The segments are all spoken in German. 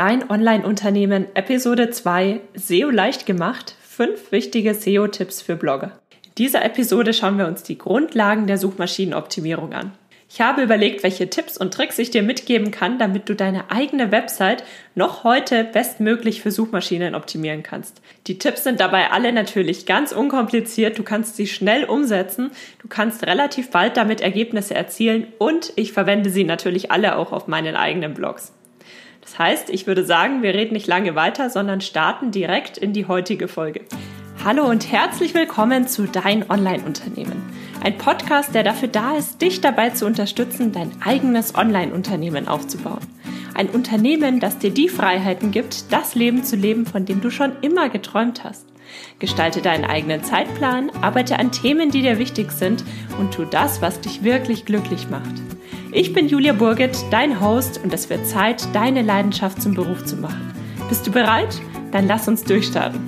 Dein Online-Unternehmen, Episode 2, SEO leicht gemacht, fünf wichtige SEO-Tipps für Blogger. In dieser Episode schauen wir uns die Grundlagen der Suchmaschinenoptimierung an. Ich habe überlegt, welche Tipps und Tricks ich dir mitgeben kann, damit du deine eigene Website noch heute bestmöglich für Suchmaschinen optimieren kannst. Die Tipps sind dabei alle natürlich ganz unkompliziert. Du kannst sie schnell umsetzen. Du kannst relativ bald damit Ergebnisse erzielen und ich verwende sie natürlich alle auch auf meinen eigenen Blogs. Das heißt, ich würde sagen, wir reden nicht lange weiter, sondern starten direkt in die heutige Folge. Hallo und herzlich willkommen zu Dein Online-Unternehmen. Ein Podcast, der dafür da ist, dich dabei zu unterstützen, dein eigenes Online-Unternehmen aufzubauen. Ein Unternehmen, das dir die Freiheiten gibt, das Leben zu leben, von dem du schon immer geträumt hast. Gestalte deinen eigenen Zeitplan, arbeite an Themen, die dir wichtig sind und tu das, was dich wirklich glücklich macht. Ich bin Julia Burget, dein Host und es wird Zeit, deine Leidenschaft zum Beruf zu machen. Bist du bereit? Dann lass uns durchstarten.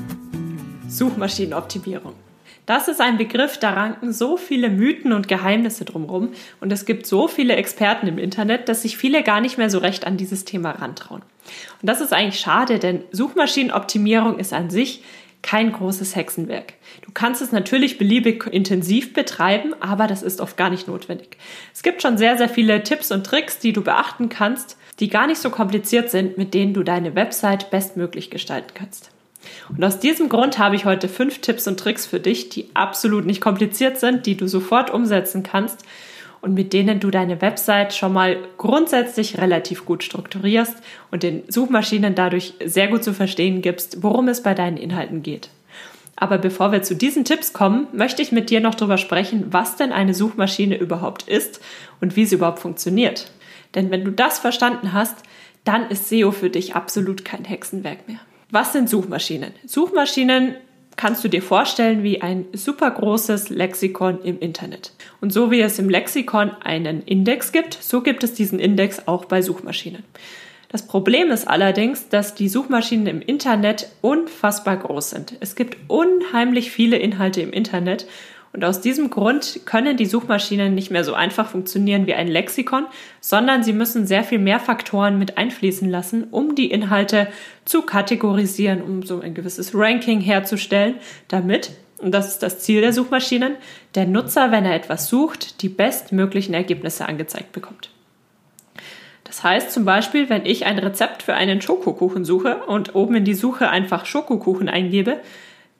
Suchmaschinenoptimierung. Das ist ein Begriff, da ranken so viele Mythen und Geheimnisse drumherum und es gibt so viele Experten im Internet, dass sich viele gar nicht mehr so recht an dieses Thema rantrauen. Und das ist eigentlich schade, denn Suchmaschinenoptimierung ist an sich kein großes Hexenwerk. Du kannst es natürlich beliebig intensiv betreiben, aber das ist oft gar nicht notwendig. Es gibt schon sehr, sehr viele Tipps und Tricks, die du beachten kannst, die gar nicht so kompliziert sind, mit denen du deine Website bestmöglich gestalten kannst. Und aus diesem Grund habe ich heute fünf Tipps und Tricks für dich, die absolut nicht kompliziert sind, die du sofort umsetzen kannst und mit denen du deine Website schon mal grundsätzlich relativ gut strukturierst und den Suchmaschinen dadurch sehr gut zu verstehen gibst, worum es bei deinen Inhalten geht. Aber bevor wir zu diesen Tipps kommen, möchte ich mit dir noch darüber sprechen, was denn eine Suchmaschine überhaupt ist und wie sie überhaupt funktioniert. Denn wenn du das verstanden hast, dann ist SEO für dich absolut kein Hexenwerk mehr. Was sind Suchmaschinen? Suchmaschinen kannst du dir vorstellen wie ein super großes Lexikon im Internet. Und so wie es im Lexikon einen Index gibt, so gibt es diesen Index auch bei Suchmaschinen. Das Problem ist allerdings, dass die Suchmaschinen im Internet unfassbar groß sind. Es gibt unheimlich viele Inhalte im Internet und aus diesem Grund können die Suchmaschinen nicht mehr so einfach funktionieren wie ein Lexikon, sondern sie müssen sehr viel mehr Faktoren mit einfließen lassen, um die Inhalte zu kategorisieren, um so ein gewisses Ranking herzustellen, damit, und das ist das Ziel der Suchmaschinen, der Nutzer, wenn er etwas sucht, die bestmöglichen Ergebnisse angezeigt bekommt. Das heißt zum Beispiel, wenn ich ein Rezept für einen Schokokuchen suche und oben in die Suche einfach Schokokuchen eingebe,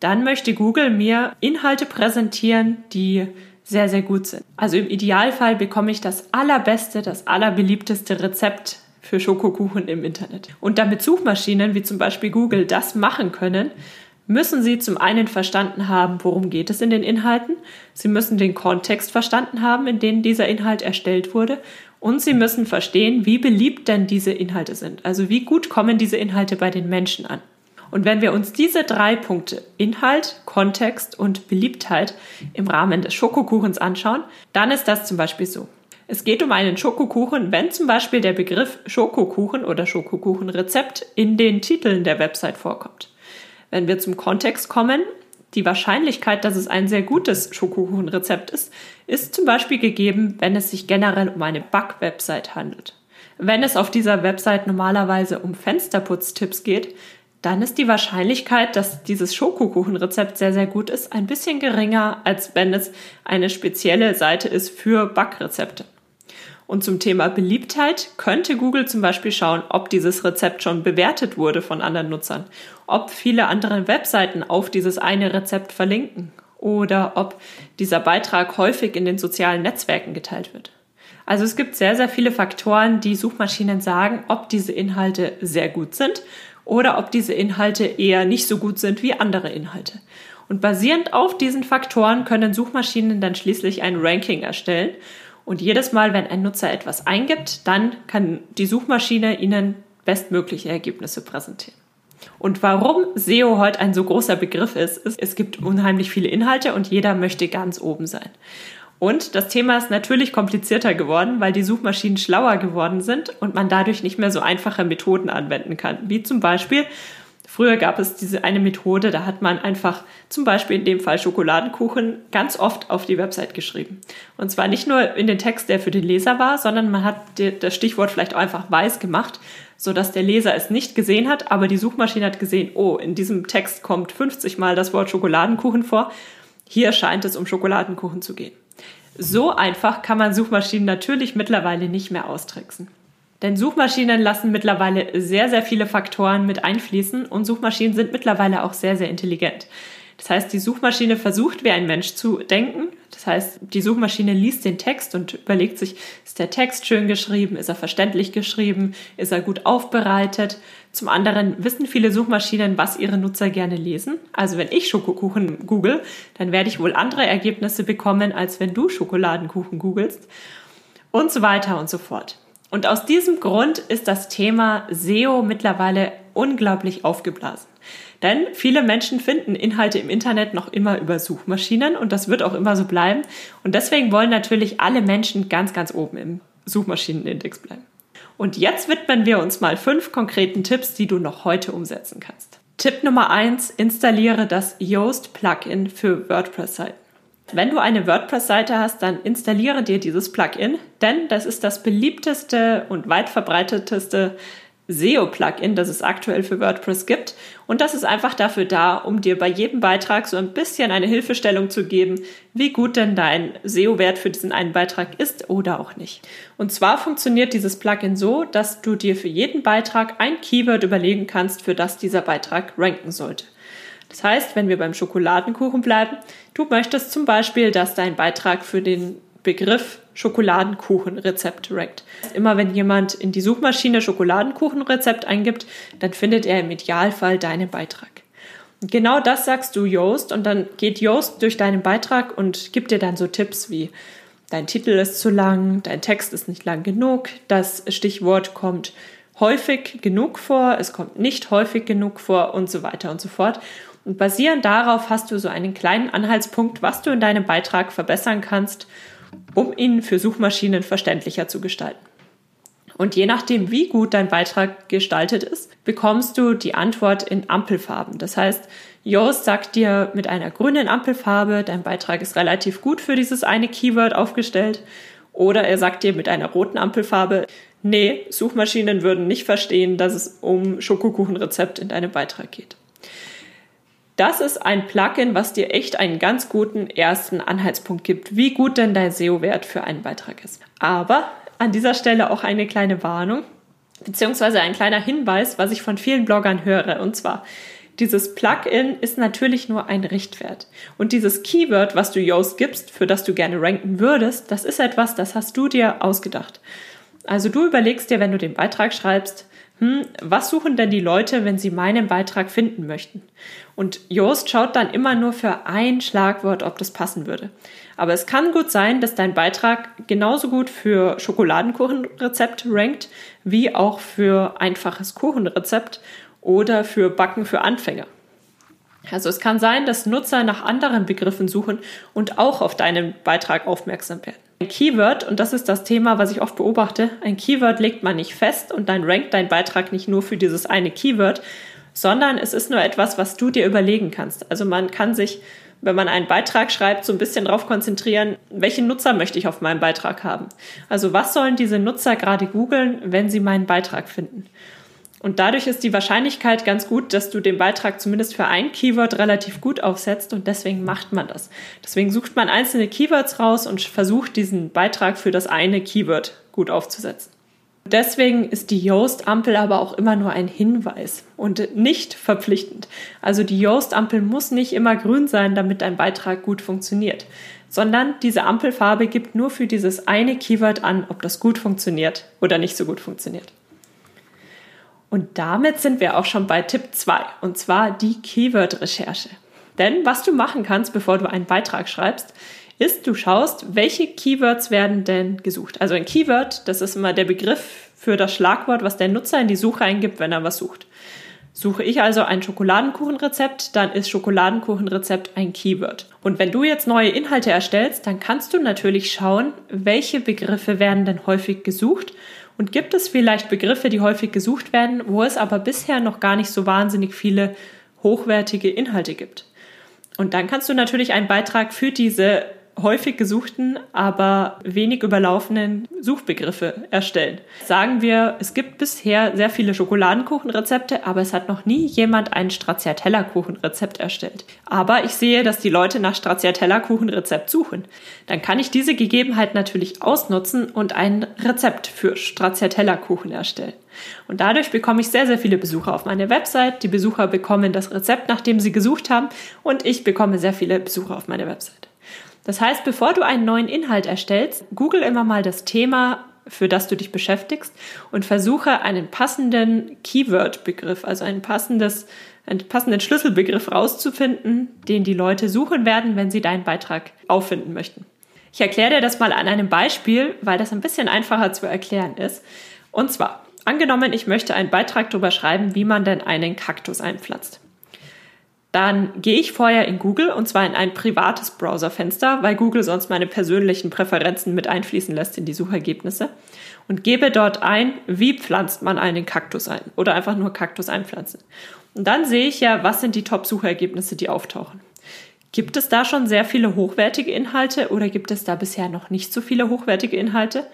dann möchte Google mir Inhalte präsentieren, die sehr, sehr gut sind. Also im Idealfall bekomme ich das allerbeste, das allerbeliebteste Rezept für Schokokuchen im Internet. Und damit Suchmaschinen wie zum Beispiel Google das machen können, müssen sie zum einen verstanden haben, worum geht es in den Inhalten, sie müssen den Kontext verstanden haben, in dem dieser Inhalt erstellt wurde und sie müssen verstehen, wie beliebt denn diese Inhalte sind. Also wie gut kommen diese Inhalte bei den Menschen an. Und wenn wir uns diese drei Punkte Inhalt, Kontext und Beliebtheit im Rahmen des Schokokuchens anschauen, dann ist das zum Beispiel so. Es geht um einen Schokokuchen, wenn zum Beispiel der Begriff Schokokuchen oder Schokokuchenrezept in den Titeln der Website vorkommt. Wenn wir zum Kontext kommen, die Wahrscheinlichkeit, dass es ein sehr gutes Schokokuchenrezept ist, ist zum Beispiel gegeben, wenn es sich generell um eine Back-Website handelt. Wenn es auf dieser Website normalerweise um Fensterputztipps geht, dann ist die Wahrscheinlichkeit, dass dieses Schokokuchenrezept sehr, sehr gut ist, ein bisschen geringer, als wenn es eine spezielle Seite ist für Backrezepte. Und zum Thema Beliebtheit könnte Google zum Beispiel schauen, ob dieses Rezept schon bewertet wurde von anderen Nutzern, ob viele andere Webseiten auf dieses eine Rezept verlinken oder ob dieser Beitrag häufig in den sozialen Netzwerken geteilt wird. Also es gibt sehr, sehr viele Faktoren, die Suchmaschinen sagen, ob diese Inhalte sehr gut sind oder ob diese Inhalte eher nicht so gut sind wie andere Inhalte. Und basierend auf diesen Faktoren können Suchmaschinen dann schließlich ein Ranking erstellen. Und jedes Mal, wenn ein Nutzer etwas eingibt, dann kann die Suchmaschine Ihnen bestmögliche Ergebnisse präsentieren. Und warum SEO heute ein so großer Begriff ist, ist, es gibt unheimlich viele Inhalte und jeder möchte ganz oben sein. Und das Thema ist natürlich komplizierter geworden, weil die Suchmaschinen schlauer geworden sind und man dadurch nicht mehr so einfache Methoden anwenden kann. Wie zum Beispiel, früher gab es diese eine Methode, da hat man einfach zum Beispiel in dem Fall Schokoladenkuchen ganz oft auf die Website geschrieben. Und zwar nicht nur in den Text, der für den Leser war, sondern man hat das Stichwort vielleicht auch einfach weiß gemacht, sodass der Leser es nicht gesehen hat, aber die Suchmaschine hat gesehen, oh, in diesem Text kommt 50 Mal das Wort Schokoladenkuchen vor. Hier scheint es um Schokoladenkuchen zu gehen. So einfach kann man Suchmaschinen natürlich mittlerweile nicht mehr austricksen. Denn Suchmaschinen lassen mittlerweile sehr, sehr viele Faktoren mit einfließen und Suchmaschinen sind mittlerweile auch sehr, sehr intelligent. Das heißt, die Suchmaschine versucht wie ein Mensch zu denken. Das heißt, die Suchmaschine liest den Text und überlegt sich, ist der Text schön geschrieben, ist er verständlich geschrieben, ist er gut aufbereitet. Zum anderen wissen viele Suchmaschinen, was ihre Nutzer gerne lesen. Also wenn ich Schokokuchen google, dann werde ich wohl andere Ergebnisse bekommen, als wenn du Schokoladenkuchen googelst. Und so weiter und so fort. Und aus diesem Grund ist das Thema SEO mittlerweile unglaublich aufgeblasen. Denn viele Menschen finden Inhalte im Internet noch immer über Suchmaschinen und das wird auch immer so bleiben. Und deswegen wollen natürlich alle Menschen ganz, ganz oben im Suchmaschinenindex bleiben. Und jetzt widmen wir uns mal fünf konkreten Tipps, die du noch heute umsetzen kannst. Tipp Nummer eins: installiere das Yoast Plugin für WordPress-Seiten. Wenn du eine WordPress-Seite hast, dann installiere dir dieses Plugin, denn das ist das beliebteste und weit verbreiteteste SEO-Plugin, das es aktuell für WordPress gibt. Und das ist einfach dafür da, um dir bei jedem Beitrag so ein bisschen eine Hilfestellung zu geben, wie gut denn dein SEO-Wert für diesen einen Beitrag ist oder auch nicht. Und zwar funktioniert dieses Plugin so, dass du dir für jeden Beitrag ein Keyword überlegen kannst, für das dieser Beitrag ranken sollte. Das heißt, wenn wir beim Schokoladenkuchen bleiben, du möchtest zum Beispiel, dass dein Beitrag für den Begriff Schokoladenkuchenrezept rankt. Immer wenn jemand in die Suchmaschine Schokoladenkuchenrezept eingibt, dann findet er im Idealfall deinen Beitrag. Und genau das sagst du Yoast und dann geht Yoast durch deinen Beitrag und gibt dir dann so Tipps wie dein Titel ist zu lang, dein Text ist nicht lang genug, das Stichwort kommt häufig genug vor, es kommt nicht häufig genug vor und so weiter und so fort. Und basierend darauf hast du so einen kleinen Anhaltspunkt, was du in deinem Beitrag verbessern kannst um ihn für Suchmaschinen verständlicher zu gestalten. Und je nachdem, wie gut dein Beitrag gestaltet ist, bekommst du die Antwort in Ampelfarben. Das heißt, Yoast sagt dir mit einer grünen Ampelfarbe, dein Beitrag ist relativ gut für dieses eine Keyword aufgestellt. Oder er sagt dir mit einer roten Ampelfarbe, nee, Suchmaschinen würden nicht verstehen, dass es um Schokokuchenrezept in deinem Beitrag geht. Das ist ein Plugin, was dir echt einen ganz guten ersten Anhaltspunkt gibt, wie gut denn dein SEO-Wert für einen Beitrag ist. Aber an dieser Stelle auch eine kleine Warnung, beziehungsweise ein kleiner Hinweis, was ich von vielen Bloggern höre. Und zwar, dieses Plugin ist natürlich nur ein Richtwert. Und dieses Keyword, was du Yoast gibst, für das du gerne ranken würdest, das ist etwas, das hast du dir ausgedacht. Also du überlegst dir, wenn du den Beitrag schreibst, hm, was suchen denn die Leute, wenn sie meinen Beitrag finden möchten? Und Yoast schaut dann immer nur für ein Schlagwort, ob das passen würde. Aber es kann gut sein, dass dein Beitrag genauso gut für Schokoladenkuchenrezept rankt, wie auch für einfaches Kuchenrezept oder für Backen für Anfänger. Also es kann sein, dass Nutzer nach anderen Begriffen suchen und auch auf deinen Beitrag aufmerksam werden. Keyword, und das ist das Thema, was ich oft beobachte, ein Keyword legt man nicht fest und dann rankt dein Beitrag nicht nur für dieses eine Keyword, sondern es ist nur etwas, was du dir überlegen kannst. Also man kann sich, wenn man einen Beitrag schreibt, so ein bisschen darauf konzentrieren, welchen Nutzer möchte ich auf meinem Beitrag haben. Also was sollen diese Nutzer gerade googeln, wenn sie meinen Beitrag finden? Und dadurch ist die Wahrscheinlichkeit ganz gut, dass du den Beitrag zumindest für ein Keyword relativ gut aufsetzt und deswegen macht man das. Deswegen sucht man einzelne Keywords raus und versucht diesen Beitrag für das eine Keyword gut aufzusetzen. Deswegen ist die Yoast-Ampel aber auch immer nur ein Hinweis und nicht verpflichtend. Also die Yoast-Ampel muss nicht immer grün sein, damit dein Beitrag gut funktioniert, sondern diese Ampelfarbe gibt nur für dieses eine Keyword an, ob das gut funktioniert oder nicht so gut funktioniert. Und damit sind wir auch schon bei Tipp 2, und zwar die Keyword-Recherche. Denn was du machen kannst, bevor du einen Beitrag schreibst, ist, du schaust, welche Keywords werden denn gesucht. Also ein Keyword, das ist immer der Begriff für das Schlagwort, was der Nutzer in die Suche eingibt, wenn er was sucht. Suche ich also ein Schokoladenkuchenrezept, dann ist Schokoladenkuchenrezept ein Keyword. Und wenn du jetzt neue Inhalte erstellst, dann kannst du natürlich schauen, welche Begriffe werden denn häufig gesucht und gibt es vielleicht Begriffe, die häufig gesucht werden, wo es aber bisher noch gar nicht so wahnsinnig viele hochwertige Inhalte gibt? Und dann kannst du natürlich einen Beitrag für diese häufig gesuchten, aber wenig überlaufenden Suchbegriffe erstellen. Sagen wir, es gibt bisher sehr viele Schokoladenkuchenrezepte, aber es hat noch nie jemand ein Stracciatella-Kuchenrezept erstellt. Aber ich sehe, dass die Leute nach Stracciatella-Kuchenrezept suchen. Dann kann ich diese Gegebenheit natürlich ausnutzen und ein Rezept für Stracciatella-Kuchen erstellen. Und dadurch bekomme ich sehr, sehr viele Besucher auf meine Website. Die Besucher bekommen das Rezept, nach dem sie gesucht haben und ich bekomme sehr viele Besucher auf meine Website. Das heißt, bevor du einen neuen Inhalt erstellst, google immer mal das Thema, für das du dich beschäftigst und versuche einen passenden Keyword-Begriff, also ein passendes, einen passenden Schlüsselbegriff rauszufinden, den die Leute suchen werden, wenn sie deinen Beitrag auffinden möchten. Ich erkläre dir das mal an einem Beispiel, weil das ein bisschen einfacher zu erklären ist. Und zwar, angenommen, ich möchte einen Beitrag darüber schreiben, wie man denn einen Kaktus einpflanzt dann gehe ich vorher in Google und zwar in ein privates Browserfenster, weil Google sonst meine persönlichen Präferenzen mit einfließen lässt in die Suchergebnisse und gebe dort ein, wie pflanzt man einen Kaktus ein oder einfach nur Kaktus einpflanzen. Und dann sehe ich ja, was sind die Top-Suchergebnisse, die auftauchen. Gibt es da schon sehr viele hochwertige Inhalte oder gibt es da bisher noch nicht so viele hochwertige Inhalte?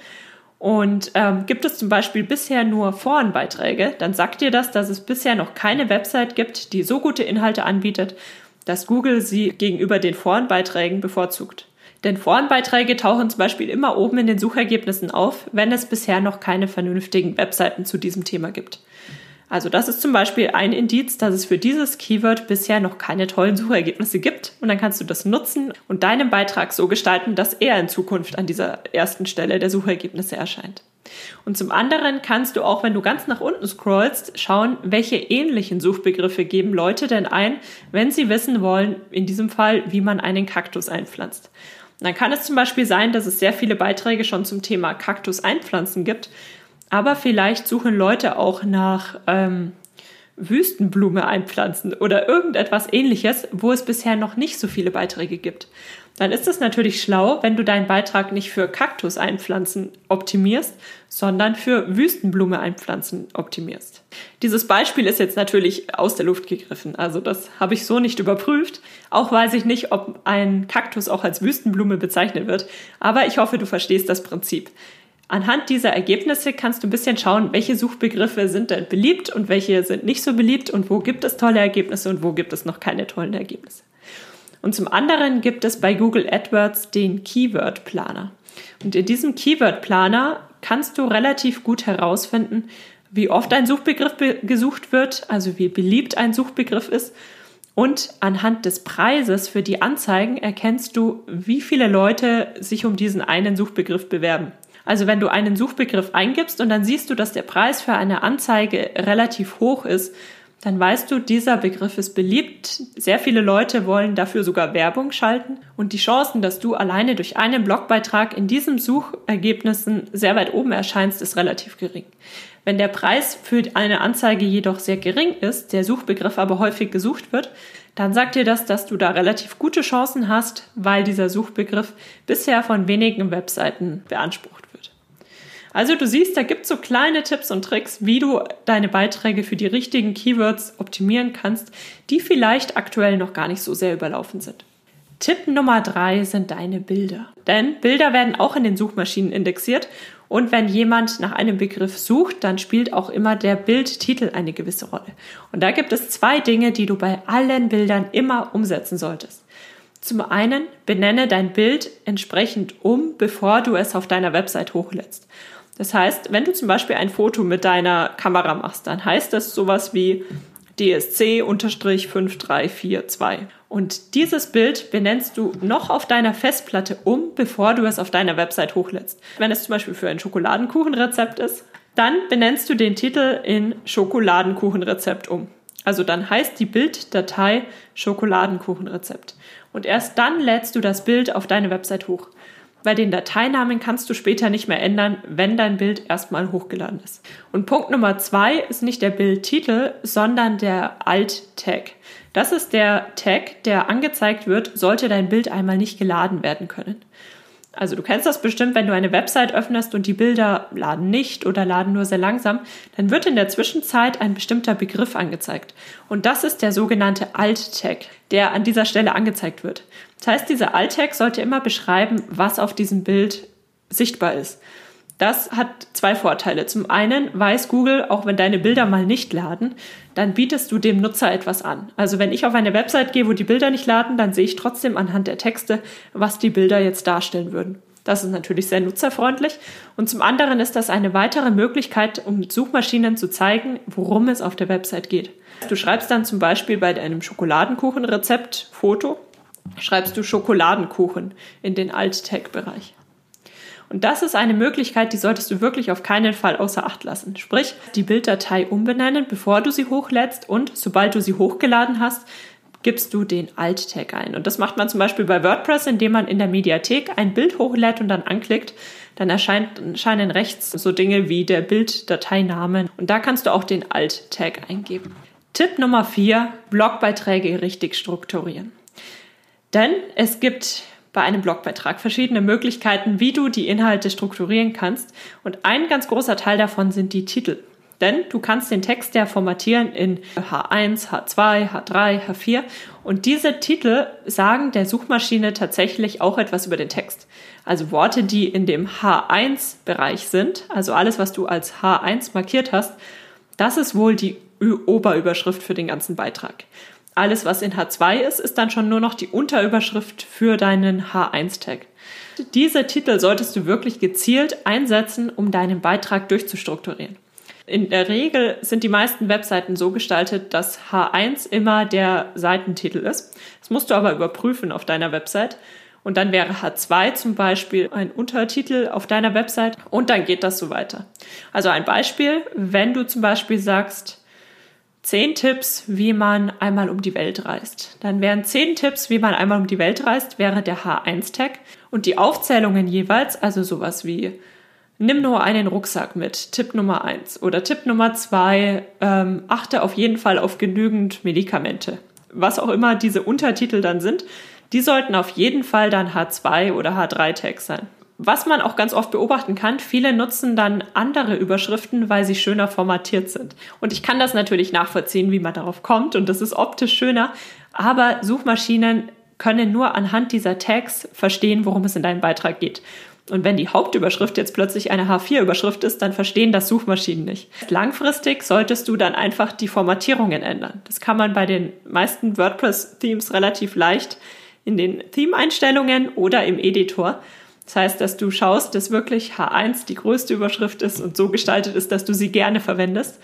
Und ähm, gibt es zum Beispiel bisher nur Forenbeiträge, dann sagt dir das, dass es bisher noch keine Website gibt, die so gute Inhalte anbietet, dass Google sie gegenüber den Forenbeiträgen bevorzugt. Denn Forenbeiträge tauchen zum Beispiel immer oben in den Suchergebnissen auf, wenn es bisher noch keine vernünftigen Webseiten zu diesem Thema gibt. Also das ist zum Beispiel ein Indiz, dass es für dieses Keyword bisher noch keine tollen Suchergebnisse gibt. Und dann kannst du das nutzen und deinen Beitrag so gestalten, dass er in Zukunft an dieser ersten Stelle der Suchergebnisse erscheint. Und zum anderen kannst du auch, wenn du ganz nach unten scrollst, schauen, welche ähnlichen Suchbegriffe geben Leute denn ein, wenn sie wissen wollen, in diesem Fall, wie man einen Kaktus einpflanzt. Und dann kann es zum Beispiel sein, dass es sehr viele Beiträge schon zum Thema Kaktus einpflanzen gibt aber vielleicht suchen Leute auch nach ähm, Wüstenblume einpflanzen oder irgendetwas ähnliches, wo es bisher noch nicht so viele Beiträge gibt. Dann ist es natürlich schlau, wenn du deinen Beitrag nicht für Kaktus einpflanzen optimierst, sondern für Wüstenblume einpflanzen optimierst. Dieses Beispiel ist jetzt natürlich aus der Luft gegriffen, also das habe ich so nicht überprüft. Auch weiß ich nicht, ob ein Kaktus auch als Wüstenblume bezeichnet wird, aber ich hoffe, du verstehst das Prinzip. Anhand dieser Ergebnisse kannst du ein bisschen schauen, welche Suchbegriffe sind denn beliebt und welche sind nicht so beliebt und wo gibt es tolle Ergebnisse und wo gibt es noch keine tollen Ergebnisse. Und zum anderen gibt es bei Google AdWords den Keyword Planer. Und in diesem Keyword Planer kannst du relativ gut herausfinden, wie oft ein Suchbegriff gesucht wird, also wie beliebt ein Suchbegriff ist. Und anhand des Preises für die Anzeigen erkennst du, wie viele Leute sich um diesen einen Suchbegriff bewerben. Also wenn du einen Suchbegriff eingibst und dann siehst du, dass der Preis für eine Anzeige relativ hoch ist, dann weißt du, dieser Begriff ist beliebt. Sehr viele Leute wollen dafür sogar Werbung schalten. Und die Chancen, dass du alleine durch einen Blogbeitrag in diesen Suchergebnissen sehr weit oben erscheinst, ist relativ gering. Wenn der Preis für eine Anzeige jedoch sehr gering ist, der Suchbegriff aber häufig gesucht wird, dann sagt dir das, dass du da relativ gute Chancen hast, weil dieser Suchbegriff bisher von wenigen Webseiten beansprucht also du siehst, da gibt es so kleine Tipps und Tricks, wie du deine Beiträge für die richtigen Keywords optimieren kannst, die vielleicht aktuell noch gar nicht so sehr überlaufen sind. Tipp Nummer drei sind deine Bilder. Denn Bilder werden auch in den Suchmaschinen indexiert und wenn jemand nach einem Begriff sucht, dann spielt auch immer der Bildtitel eine gewisse Rolle. Und da gibt es zwei Dinge, die du bei allen Bildern immer umsetzen solltest. Zum einen benenne dein Bild entsprechend um, bevor du es auf deiner Website hochlädst. Das heißt, wenn du zum Beispiel ein Foto mit deiner Kamera machst, dann heißt das sowas wie DSC-5342. Und dieses Bild benennst du noch auf deiner Festplatte um, bevor du es auf deiner Website hochlädst. Wenn es zum Beispiel für ein Schokoladenkuchenrezept ist, dann benennst du den Titel in Schokoladenkuchenrezept um. Also dann heißt die Bilddatei Schokoladenkuchenrezept. Und erst dann lädst du das Bild auf deine Website hoch weil den Dateinamen kannst du später nicht mehr ändern, wenn dein Bild erstmal hochgeladen ist. Und Punkt Nummer zwei ist nicht der Bildtitel, sondern der Alt-Tag. Das ist der Tag, der angezeigt wird, sollte dein Bild einmal nicht geladen werden können. Also du kennst das bestimmt, wenn du eine Website öffnest und die Bilder laden nicht oder laden nur sehr langsam, dann wird in der Zwischenzeit ein bestimmter Begriff angezeigt. Und das ist der sogenannte Alt-Tag, der an dieser Stelle angezeigt wird. Das heißt, dieser Alt-Tag sollte immer beschreiben, was auf diesem Bild sichtbar ist. Das hat zwei Vorteile. Zum einen weiß Google, auch wenn deine Bilder mal nicht laden, dann bietest du dem Nutzer etwas an. Also wenn ich auf eine Website gehe, wo die Bilder nicht laden, dann sehe ich trotzdem anhand der Texte, was die Bilder jetzt darstellen würden. Das ist natürlich sehr nutzerfreundlich. Und zum anderen ist das eine weitere Möglichkeit, um Suchmaschinen zu zeigen, worum es auf der Website geht. Du schreibst dann zum Beispiel bei deinem Schokoladenkuchenrezept Foto, schreibst du Schokoladenkuchen in den Alt-Tag-Bereich. Und das ist eine Möglichkeit, die solltest du wirklich auf keinen Fall außer Acht lassen. Sprich, die Bilddatei umbenennen, bevor du sie hochlädst und sobald du sie hochgeladen hast, gibst du den Alt-Tag ein. Und das macht man zum Beispiel bei WordPress, indem man in der Mediathek ein Bild hochlädt und dann anklickt. Dann erscheint, erscheinen rechts so Dinge wie der Bilddateinamen. Und da kannst du auch den Alt-Tag eingeben. Tipp Nummer vier: Blogbeiträge richtig strukturieren. Denn es gibt bei einem Blogbeitrag verschiedene Möglichkeiten, wie du die Inhalte strukturieren kannst. Und ein ganz großer Teil davon sind die Titel. Denn du kannst den Text ja formatieren in H1, H2, H3, H4 und diese Titel sagen der Suchmaschine tatsächlich auch etwas über den Text. Also Worte, die in dem H1-Bereich sind, also alles, was du als H1 markiert hast, das ist wohl die Oberüberschrift für den ganzen Beitrag. Alles, was in H2 ist, ist dann schon nur noch die Unterüberschrift für deinen H1-Tag. Diese Titel solltest du wirklich gezielt einsetzen, um deinen Beitrag durchzustrukturieren. In der Regel sind die meisten Webseiten so gestaltet, dass H1 immer der Seitentitel ist. Das musst du aber überprüfen auf deiner Website. Und dann wäre H2 zum Beispiel ein Untertitel auf deiner Website und dann geht das so weiter. Also ein Beispiel, wenn du zum Beispiel sagst, zehn Tipps, wie man einmal um die Welt reist. Dann wären zehn Tipps, wie man einmal um die Welt reist, wäre der H1-Tag und die Aufzählungen jeweils, also sowas wie nimm nur einen Rucksack mit, Tipp Nummer eins oder Tipp Nummer zwei, ähm, achte auf jeden Fall auf genügend Medikamente. Was auch immer diese Untertitel dann sind, die sollten auf jeden Fall dann H2 oder H3-Tags sein. Was man auch ganz oft beobachten kann, viele nutzen dann andere Überschriften, weil sie schöner formatiert sind. Und ich kann das natürlich nachvollziehen, wie man darauf kommt und das ist optisch schöner, aber Suchmaschinen können nur anhand dieser Tags verstehen, worum es in deinem Beitrag geht. Und wenn die Hauptüberschrift jetzt plötzlich eine H4-Überschrift ist, dann verstehen das Suchmaschinen nicht. Langfristig solltest du dann einfach die Formatierungen ändern. Das kann man bei den meisten WordPress-Themes relativ leicht in den Theme-Einstellungen oder im Editor. Das heißt, dass du schaust, dass wirklich H1 die größte Überschrift ist und so gestaltet ist, dass du sie gerne verwendest.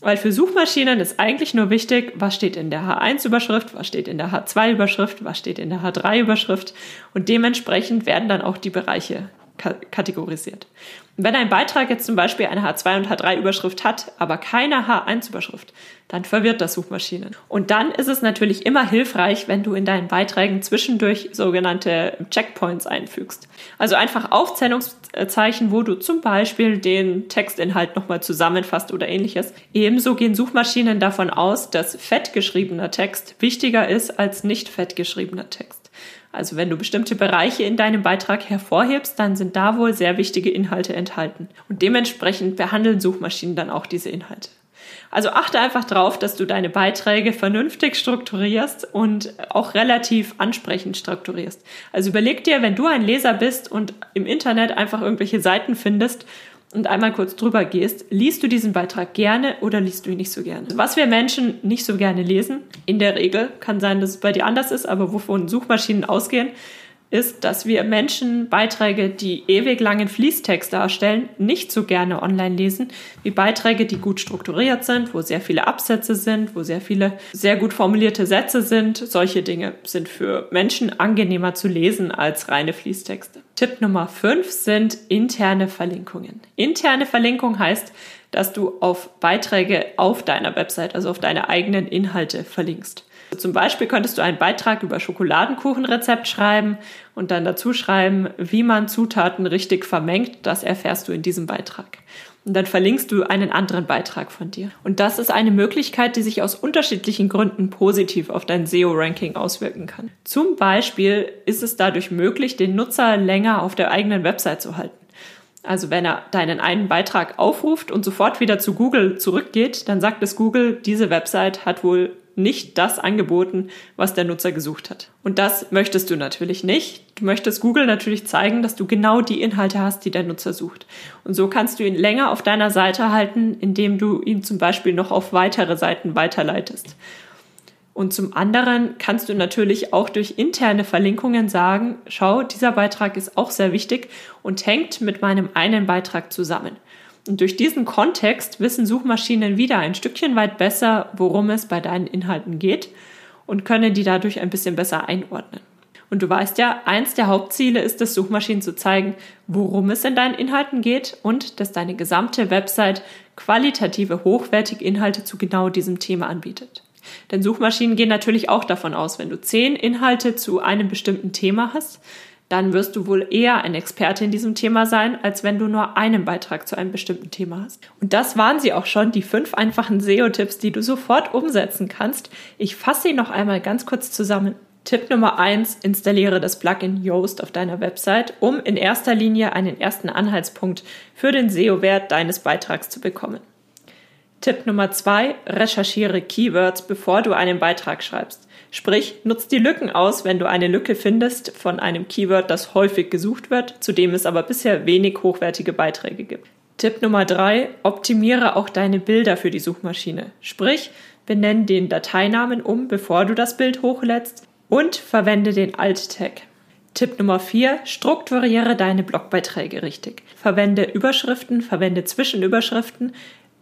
Weil für Suchmaschinen ist eigentlich nur wichtig, was steht in der H1-Überschrift, was steht in der H2-Überschrift, was steht in der H3-Überschrift und dementsprechend werden dann auch die Bereiche kategorisiert. wenn ein Beitrag jetzt zum Beispiel eine H2 und H3 Überschrift hat, aber keine H1 Überschrift, dann verwirrt das Suchmaschinen. Und dann ist es natürlich immer hilfreich, wenn du in deinen Beiträgen zwischendurch sogenannte Checkpoints einfügst. Also einfach Aufzählungszeichen, wo du zum Beispiel den Textinhalt nochmal zusammenfasst oder ähnliches. Ebenso gehen Suchmaschinen davon aus, dass fett geschriebener Text wichtiger ist als nicht fett geschriebener Text. Also wenn du bestimmte Bereiche in deinem Beitrag hervorhebst, dann sind da wohl sehr wichtige Inhalte enthalten. Und dementsprechend behandeln Suchmaschinen dann auch diese Inhalte. Also achte einfach darauf, dass du deine Beiträge vernünftig strukturierst und auch relativ ansprechend strukturierst. Also überleg dir, wenn du ein Leser bist und im Internet einfach irgendwelche Seiten findest und einmal kurz drüber gehst, liest du diesen Beitrag gerne oder liest du ihn nicht so gerne? Was wir Menschen nicht so gerne lesen, in der Regel, kann sein, dass es bei dir anders ist, aber wovon Suchmaschinen ausgehen, ist, dass wir Menschen Beiträge, die ewig langen Fließtext darstellen, nicht so gerne online lesen, wie Beiträge, die gut strukturiert sind, wo sehr viele Absätze sind, wo sehr viele sehr gut formulierte Sätze sind. Solche Dinge sind für Menschen angenehmer zu lesen als reine Fließtexte. Tipp Nummer 5 sind interne Verlinkungen. Interne Verlinkung heißt, dass du auf Beiträge auf deiner Website, also auf deine eigenen Inhalte verlinkst. Zum Beispiel könntest du einen Beitrag über Schokoladenkuchenrezept schreiben und dann dazu schreiben, wie man Zutaten richtig vermengt. Das erfährst du in diesem Beitrag. Und dann verlinkst du einen anderen Beitrag von dir. Und das ist eine Möglichkeit, die sich aus unterschiedlichen Gründen positiv auf dein SEO-Ranking auswirken kann. Zum Beispiel ist es dadurch möglich, den Nutzer länger auf der eigenen Website zu halten. Also wenn er deinen einen Beitrag aufruft und sofort wieder zu Google zurückgeht, dann sagt es Google, diese Website hat wohl nicht das angeboten, was der Nutzer gesucht hat. Und das möchtest du natürlich nicht. Du möchtest Google natürlich zeigen, dass du genau die Inhalte hast, die der Nutzer sucht. Und so kannst du ihn länger auf deiner Seite halten, indem du ihn zum Beispiel noch auf weitere Seiten weiterleitest. Und zum anderen kannst du natürlich auch durch interne Verlinkungen sagen, schau, dieser Beitrag ist auch sehr wichtig und hängt mit meinem einen Beitrag zusammen. Und durch diesen Kontext wissen Suchmaschinen wieder ein Stückchen weit besser, worum es bei deinen Inhalten geht und können die dadurch ein bisschen besser einordnen. Und du weißt ja, eins der Hauptziele ist es, Suchmaschinen zu zeigen, worum es in deinen Inhalten geht und dass deine gesamte Website qualitative, hochwertige Inhalte zu genau diesem Thema anbietet. Denn Suchmaschinen gehen natürlich auch davon aus, wenn du zehn Inhalte zu einem bestimmten Thema hast, dann wirst du wohl eher ein Experte in diesem Thema sein, als wenn du nur einen Beitrag zu einem bestimmten Thema hast. Und das waren sie auch schon, die fünf einfachen SEO-Tipps, die du sofort umsetzen kannst. Ich fasse sie noch einmal ganz kurz zusammen. Tipp Nummer eins: installiere das Plugin Yoast auf deiner Website, um in erster Linie einen ersten Anhaltspunkt für den SEO-Wert deines Beitrags zu bekommen. Tipp Nummer zwei: recherchiere Keywords, bevor du einen Beitrag schreibst. Sprich, nutz die Lücken aus, wenn du eine Lücke findest von einem Keyword, das häufig gesucht wird, zu dem es aber bisher wenig hochwertige Beiträge gibt. Tipp Nummer drei: Optimiere auch deine Bilder für die Suchmaschine. Sprich, benenne den Dateinamen um, bevor du das Bild hochlädst und verwende den Alt-Tag. Tipp Nummer 4. Strukturiere deine Blogbeiträge richtig. Verwende Überschriften, verwende Zwischenüberschriften,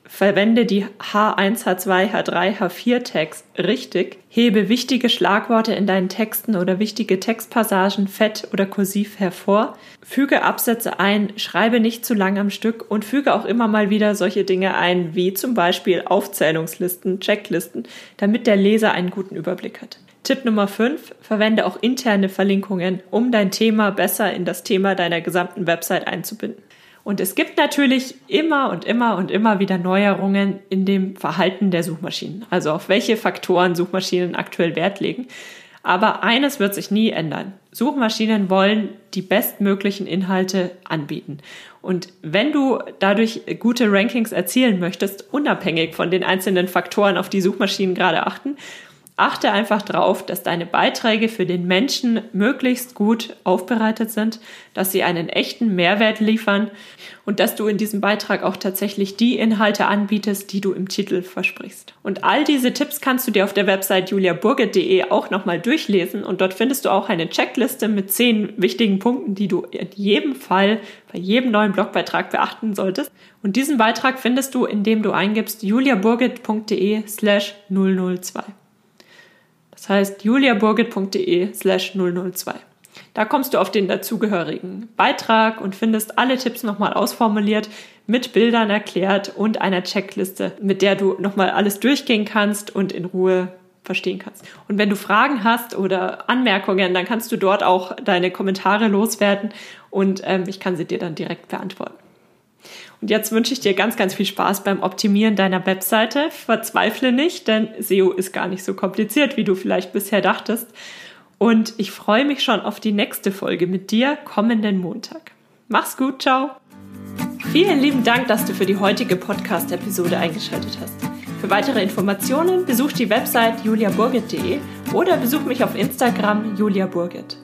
Verwende die H1, H2, H3, H4 Tags richtig. Hebe wichtige Schlagworte in deinen Texten oder wichtige Textpassagen fett oder kursiv hervor. Füge Absätze ein, schreibe nicht zu lang am Stück und füge auch immer mal wieder solche Dinge ein, wie zum Beispiel Aufzählungslisten, Checklisten, damit der Leser einen guten Überblick hat. Tipp Nummer 5. Verwende auch interne Verlinkungen, um dein Thema besser in das Thema deiner gesamten Website einzubinden. Und es gibt natürlich immer und immer und immer wieder Neuerungen in dem Verhalten der Suchmaschinen, also auf welche Faktoren Suchmaschinen aktuell Wert legen. Aber eines wird sich nie ändern. Suchmaschinen wollen die bestmöglichen Inhalte anbieten. Und wenn du dadurch gute Rankings erzielen möchtest, unabhängig von den einzelnen Faktoren, auf die Suchmaschinen gerade achten, Achte einfach darauf, dass deine Beiträge für den Menschen möglichst gut aufbereitet sind, dass sie einen echten Mehrwert liefern und dass du in diesem Beitrag auch tatsächlich die Inhalte anbietest, die du im Titel versprichst. Und all diese Tipps kannst du dir auf der Website juliaburget.de auch nochmal durchlesen und dort findest du auch eine Checkliste mit zehn wichtigen Punkten, die du in jedem Fall bei jedem neuen Blogbeitrag beachten solltest. Und diesen Beitrag findest du, indem du eingibst juliaburget.de slash 002. Das heißt juliaburgit.de slash 002. Da kommst du auf den dazugehörigen Beitrag und findest alle Tipps nochmal ausformuliert, mit Bildern erklärt und einer Checkliste, mit der du nochmal alles durchgehen kannst und in Ruhe verstehen kannst. Und wenn du Fragen hast oder Anmerkungen, dann kannst du dort auch deine Kommentare loswerden und ähm, ich kann sie dir dann direkt beantworten. Und jetzt wünsche ich dir ganz, ganz viel Spaß beim Optimieren deiner Webseite. Verzweifle nicht, denn SEO ist gar nicht so kompliziert, wie du vielleicht bisher dachtest. Und ich freue mich schon auf die nächste Folge mit dir kommenden Montag. Mach's gut, ciao. Vielen lieben Dank, dass du für die heutige Podcast-Episode eingeschaltet hast. Für weitere Informationen besuch die Website juliaburgit.de oder besuch mich auf Instagram juliaburgit.